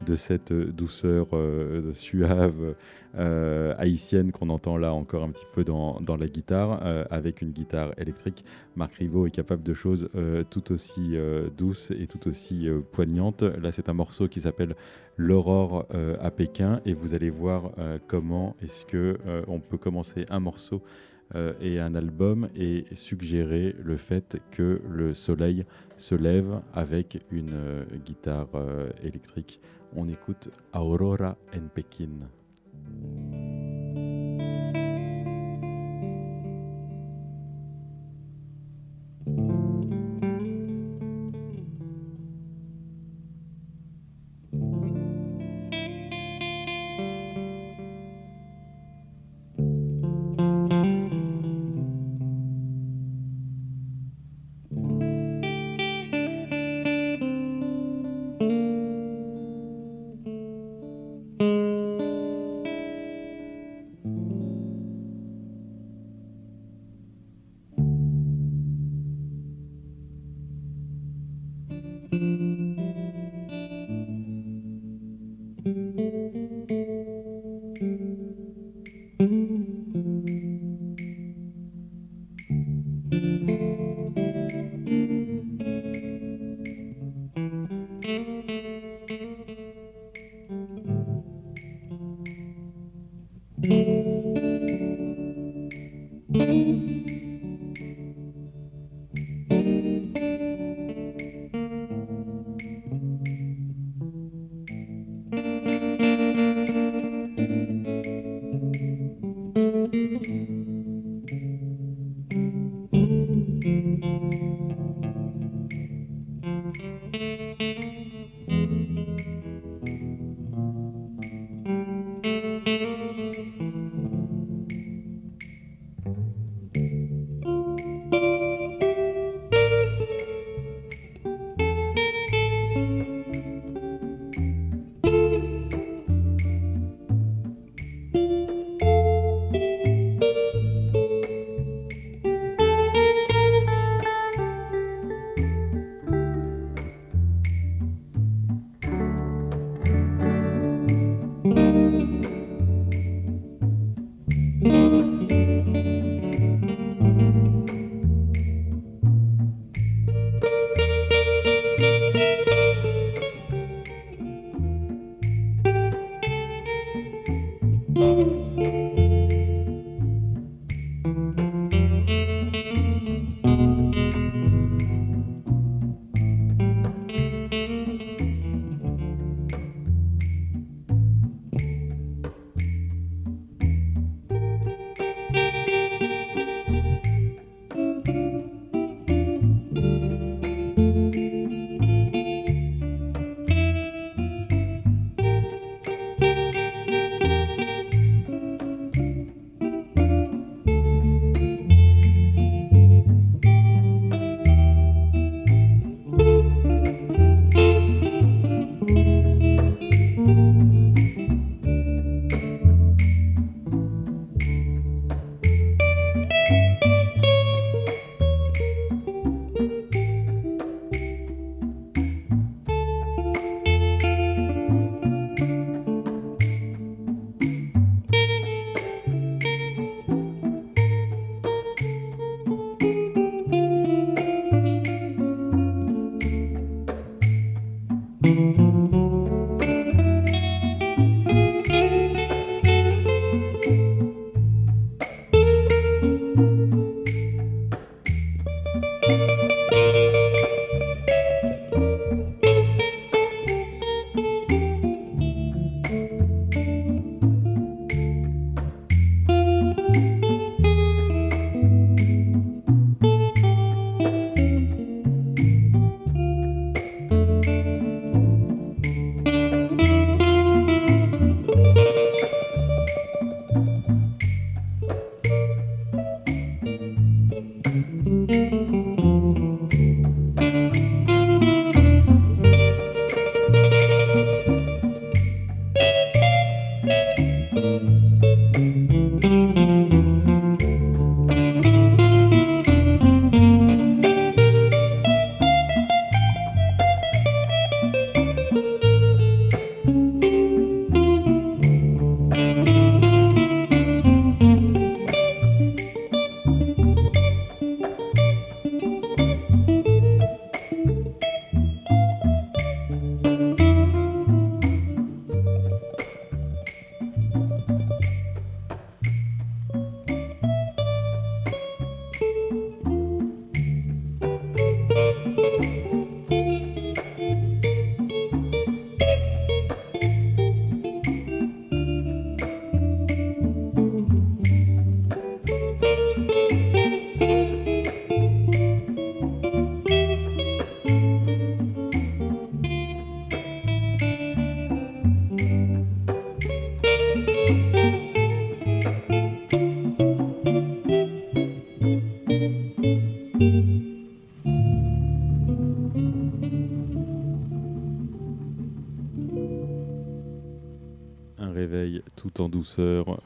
de cette douceur euh, suave euh, haïtienne qu'on entend là encore un petit peu dans, la guitare, euh, avec une guitare électrique, Marc Rivaux est capable de choses euh, tout aussi euh, douces et tout aussi euh, poignantes. Là, c'est un morceau qui s'appelle L'aurore euh, à Pékin et vous allez voir euh, comment est-ce que euh, on peut commencer un morceau euh, et un album et suggérer le fait que le soleil se lève avec une euh, guitare euh, électrique. On écoute Aurora en Pékin.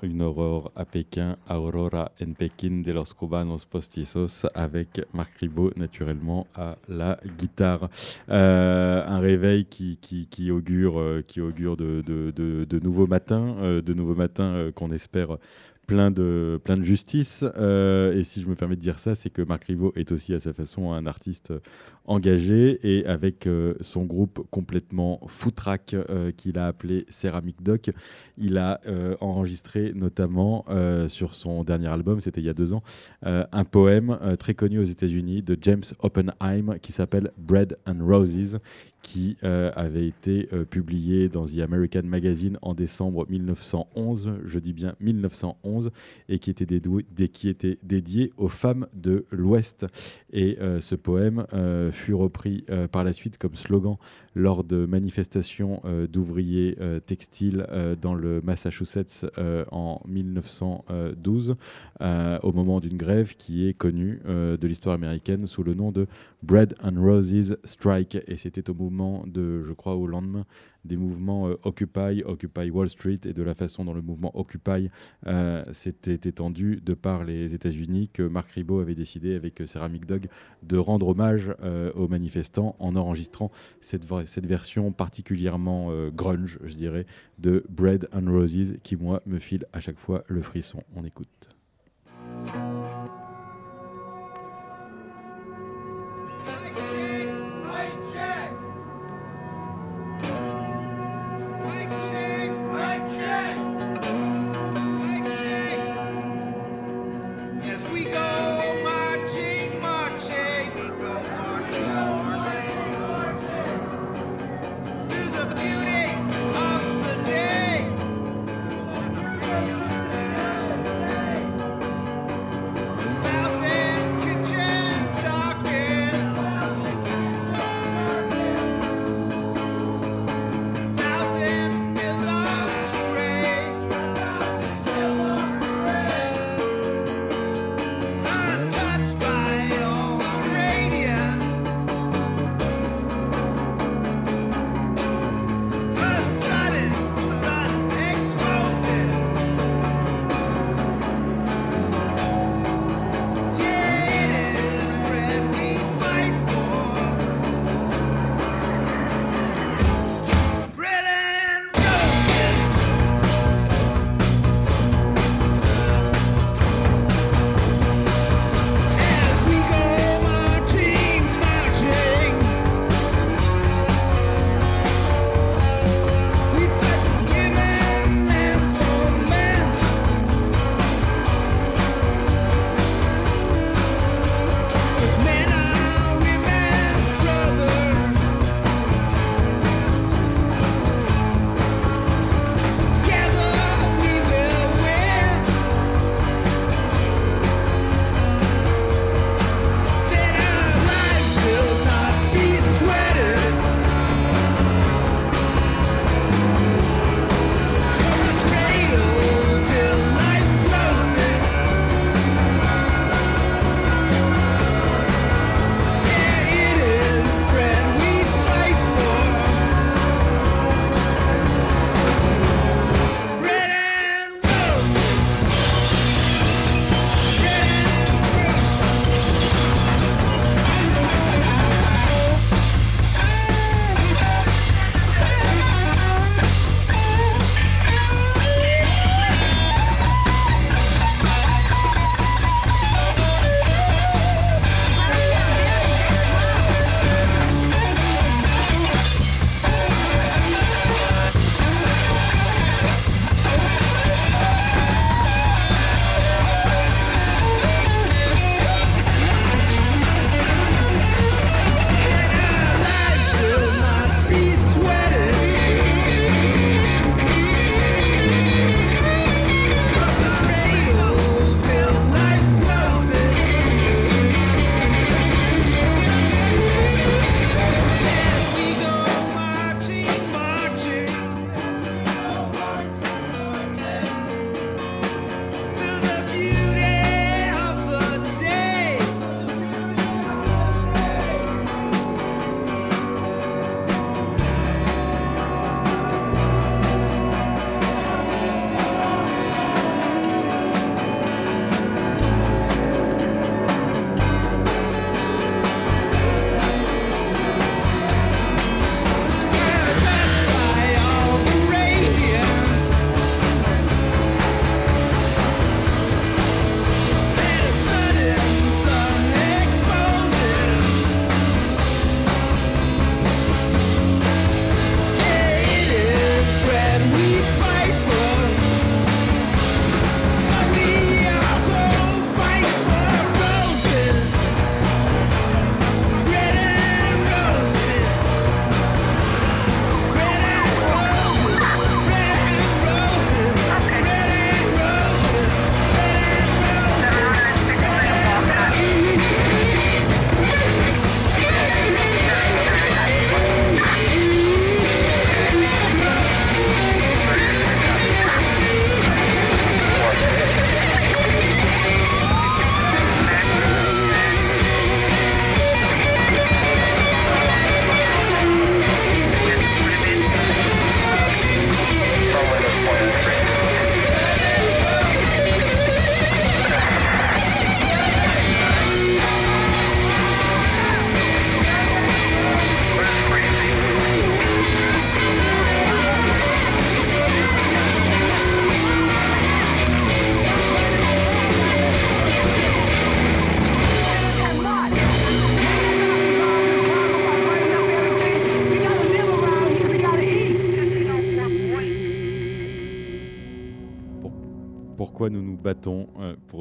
Une aurore à Pékin, Aurora en Pékin de los cubanos postizos avec Marc Ribot naturellement à la guitare. Euh, un réveil qui, augure, euh, qui augure de, nouveaux matins, de nouveaux matins euh, qu'on espère plein de, justice. Et si je me permets de dire ça, c'est que Marc Rivaux est aussi à sa façon un artiste engagé et avec euh, son groupe complètement foutraque euh, qu'il a appelé Ceramic Doc, il a euh, enregistré notamment euh, sur son dernier album, c'était il y a deux ans, un poème très connu aux États-Unis de James Oppenheim qui s'appelle Bread and Roses qui avait été publié dans The American Magazine en décembre 1911, je dis bien 1911, et qui était, dédié aux femmes de l'Ouest. Et ce poème fut repris euh, par la suite comme slogan lors de manifestations euh, d'ouvriers euh, textiles euh, dans le Massachusetts en 1912, euh, au moment d'une grève qui est connue de l'histoire américaine sous le nom de Bread and Roses Strike. Et c'était au moment de, je crois, au lendemain des mouvements Occupy, Occupy Wall Street et de la façon dont le mouvement Occupy s'était étendu de par les États-Unis que Marc Ribot avait décidé avec euh, Ceramic Dog de rendre hommage aux manifestants en enregistrant cette, cette version particulièrement euh, grunge, je dirais, de Bread and Roses qui, moi, me file à chaque fois le frisson. On écoute.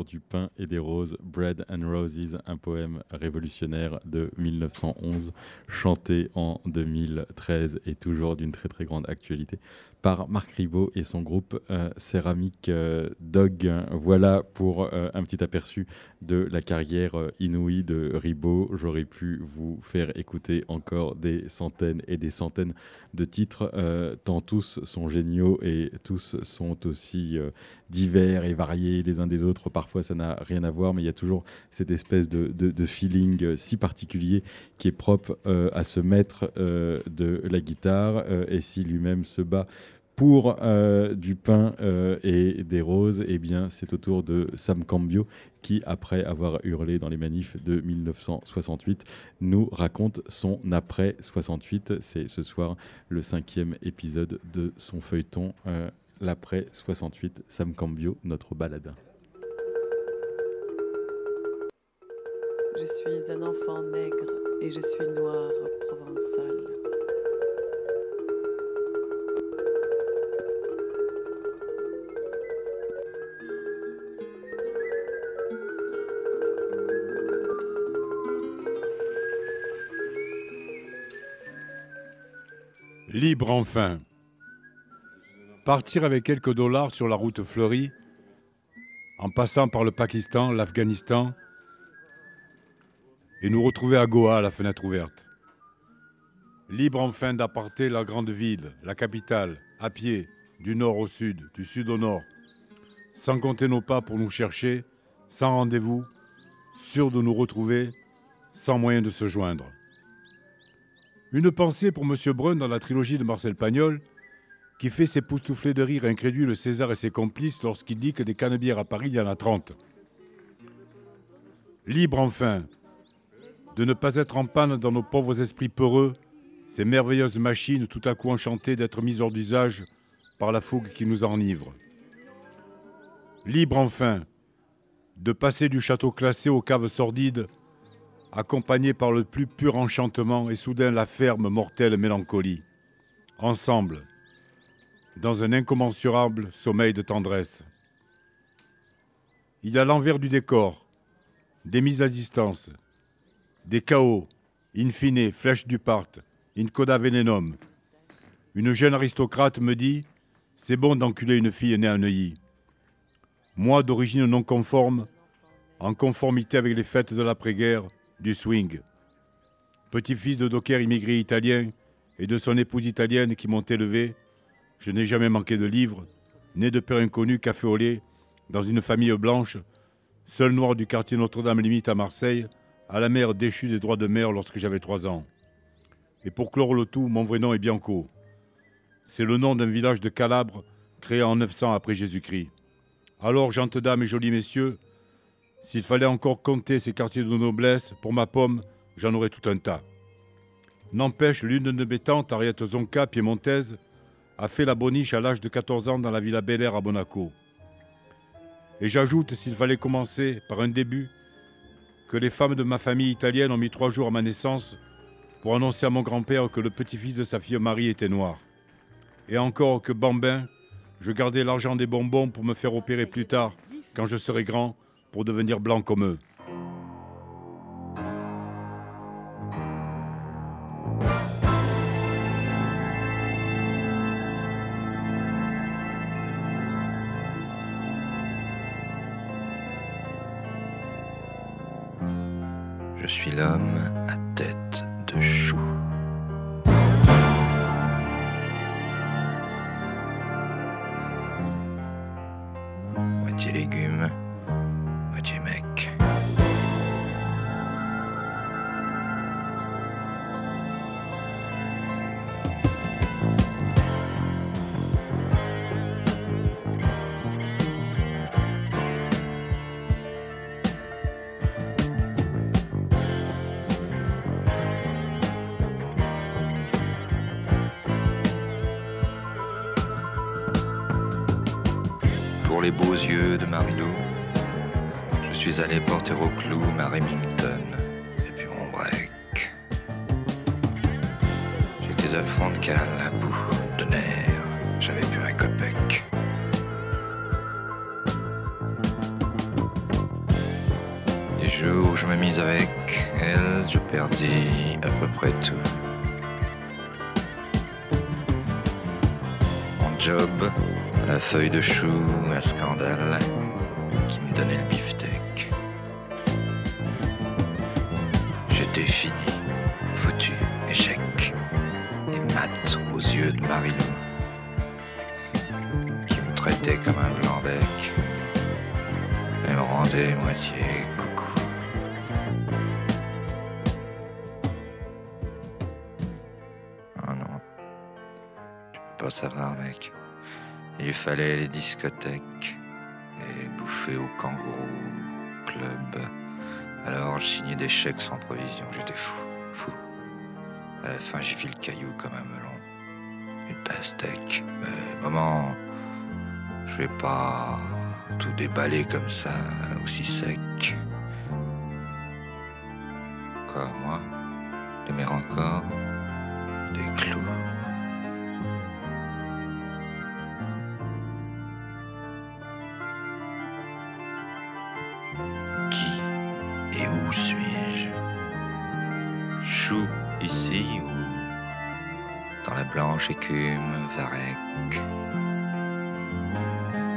Du pain et des roses, Bread and Roses, un poème révolutionnaire de 1911, chanté en 2013 et toujours d'une très très grande actualité par Marc Ribot et son groupe euh, Céramique euh, Dog. Voilà pour euh, un petit aperçu de la carrière inouïe de Ribot. J'aurais pu vous faire écouter encore des centaines et des centaines de titres, euh, tant tous sont géniaux et tous sont aussi euh, divers et variés les uns des autres. Parfois, ça n'a rien à voir, mais il y a toujours cette espèce de, feeling euh, si particulier qui est propre à ce maître de la guitare. Et si lui-même se bat pour du pain et des roses, eh bien, c'est au tour de Sam Cambio qui, après avoir hurlé dans les manifs de 1968, nous raconte son après 68. C'est ce soir le cinquième épisode de son feuilleton, euh, l'après 68. Sam Cambio, notre baladin. Je suis un enfant nègre et je suis noir provençal. Libre enfin. Partir avec quelques dollars sur la route fleurie, en passant par le Pakistan, l'Afghanistan, et nous retrouver à Goa, à la fenêtre ouverte. Libre enfin d'apporter la grande ville, la capitale, à pied, du nord au sud, du sud au nord, sans compter nos pas pour nous chercher, sans rendez-vous, sûr de nous retrouver, sans moyen de se joindre. Une pensée pour M. Brun dans la trilogie de Marcel Pagnol, qui fait s'époustoufler de rire incrédule César et ses complices lorsqu'il dit que des canebières à Paris, il y en a 30. Libre enfin de ne pas être en panne dans nos pauvres esprits peureux, ces merveilleuses machines tout à coup enchantées d'être mises hors d'usage par la fougue qui nous enivre. Libre enfin de passer du château classé aux caves sordides accompagné par le plus pur enchantement et soudain la ferme, mortelle mélancolie. Ensemble, dans un incommensurable sommeil de tendresse. Il a l'envers du décor, des mises à distance, des chaos, in fine, flèche du part, in coda venenum. Une jeune aristocrate me dit C'est bon d'enculer une fille née à Neuilly. Moi, d'origine non conforme, en conformité avec les fêtes de l'après-guerre, du swing. Petit-fils de docker immigré italien et de son épouse italienne qui m'ont élevé, je n'ai jamais manqué de livres, né de père inconnu, café au lait, dans une famille blanche, seul noir du quartier Notre-Dame-Limite à Marseille, à la mère déchue des droits de mer lorsque j'avais trois ans. Et pour clore le tout, mon vrai nom est Bianco. C'est le nom d'un village de Calabre créé en 900 après Jésus-Christ. Alors, gentes dames et jolis messieurs, s'il fallait encore compter ces quartiers de noblesse, pour ma pomme, j'en aurais tout un tas. N'empêche, l'une de mes tantes, Ariette Zonka, piémontaise, a fait la boniche à l'âge de 14 ans dans la villa Bel Air à Monaco. Et j'ajoute, s'il fallait commencer par un début, que les femmes de ma famille italienne ont mis trois jours à ma naissance pour annoncer à mon grand-père que le petit-fils de sa fille Marie était noir. Et encore que bambin, je gardais l'argent des bonbons pour me faire opérer plus tard, quand je serai grand, pour devenir blanc comme eux. Je suis l'homme Je suis allé porter au clou ma Remington et puis mon break. J'étais à Francal à bout de nerfs. J'avais plus un copec. Des jours où je me mis avec elle, je perdis à peu près tout. Mon job, la feuille de chou, un scandale. Et bouffer au kangourou club. Alors je signais des chèques sans provision, j'étais fou, fou. À la fin, j'ai fait le caillou comme un melon. Une pastèque. Mais maman, je vais pas tout déballer comme ça, aussi sec. Quoi, moi D'aimer encore Des clous et où suis-je? Chou ici ou dans la blanche écume varech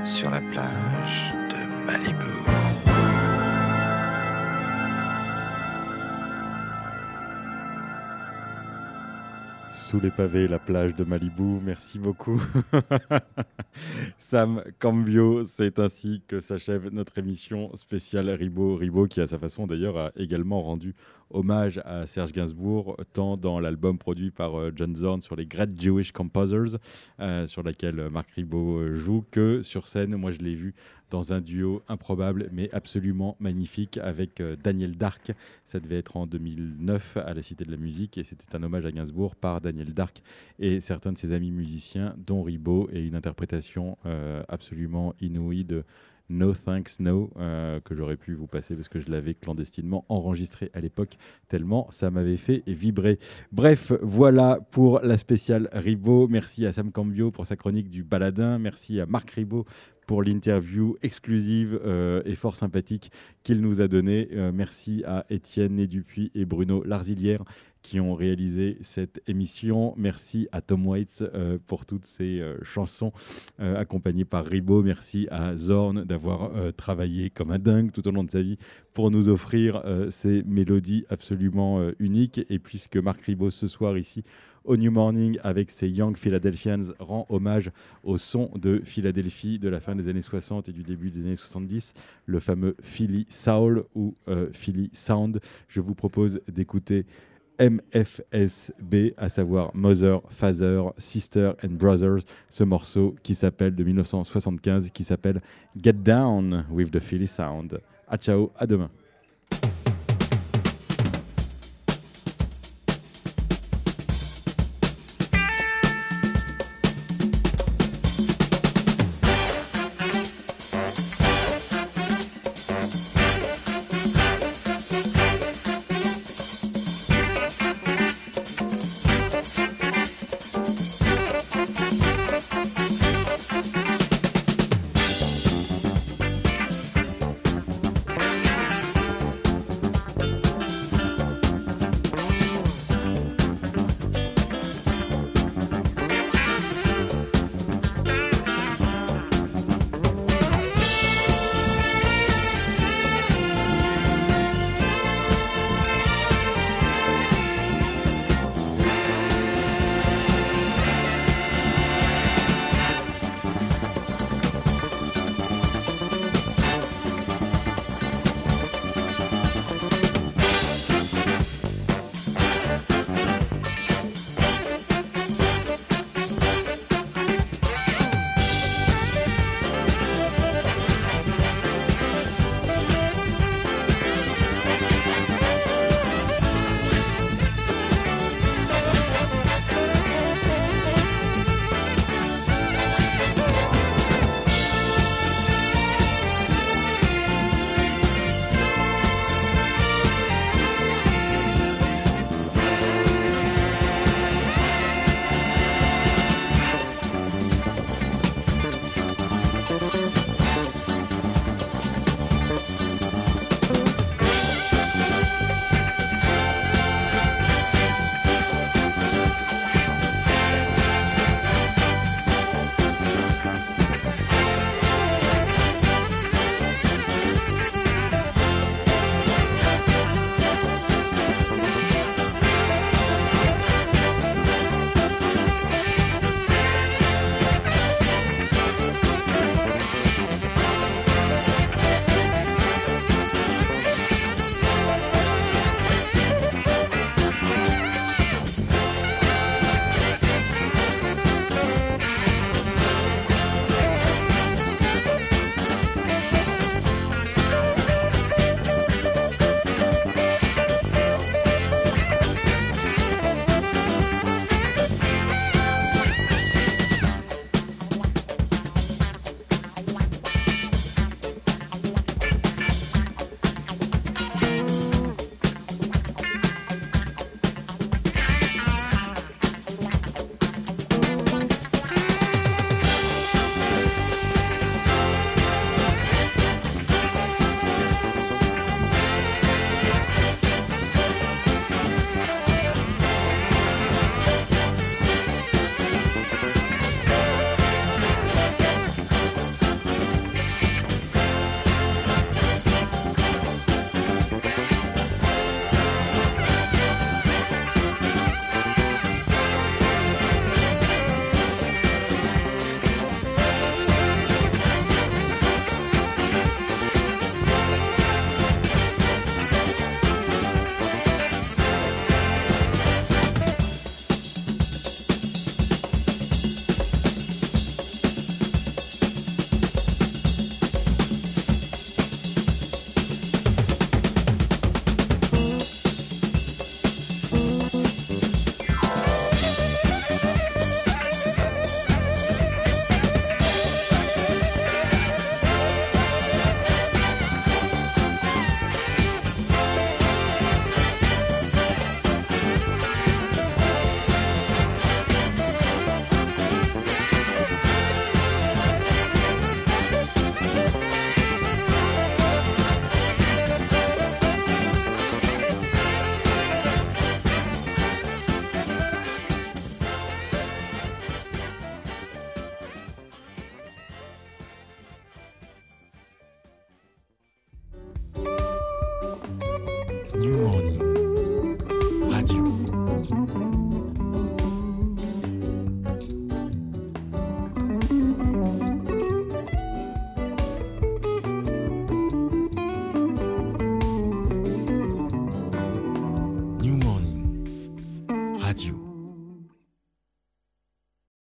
sur la plage de Malibu? Sous les pavés, la plage de Malibu, merci beaucoup. Sam Cambio, c'est ainsi que s'achève notre émission spéciale Ribo. Ribo qui, à sa façon d'ailleurs, a également rendu hommage à Serge Gainsbourg, tant dans l'album produit par euh, John Zorn sur les Great Jewish Composers, euh, sur laquelle Marc Ribot euh, joue, que sur scène, moi je l'ai vu dans un duo improbable mais absolument magnifique avec euh, Daniel Dark. Ça devait être en 2009 à la Cité de la Musique et c'était un hommage à Gainsbourg par Daniel Dark et certains de ses amis musiciens, dont Ribot, et une interprétation euh, absolument inouïe de No Thanks No, euh, que j'aurais pu vous passer parce que je l'avais clandestinement enregistré à l'époque, tellement ça m'avait fait vibrer. Bref, voilà pour la spéciale Ribot. Merci à Sam Cambio pour sa chronique du baladin. Merci à Marc Ribot pour l'interview exclusive euh, et fort sympathique qu'il nous a donnée. Euh, merci à Étienne Nédupuis et Bruno Larzilière qui ont réalisé cette émission. Merci à Tom Waits euh, pour toutes ces chansons accompagnées par Ribot. Merci à Zorn d'avoir travaillé comme un dingue tout au long de sa vie pour nous offrir ces mélodies absolument uniques. Et puisque Marc Ribot ce soir ici au New Morning avec ses Young Philadelphians rend hommage au son de Philadelphie de la fin des années 60 et du début des années 70, le fameux Philly Soul ou euh, Philly Sound. Je vous propose d'écouter MFSB, à savoir Mother, Father, Sister and Brothers, ce morceau qui s'appelle de 1975, qui s'appelle Get Down with the Philly Sound. À ciao, à demain.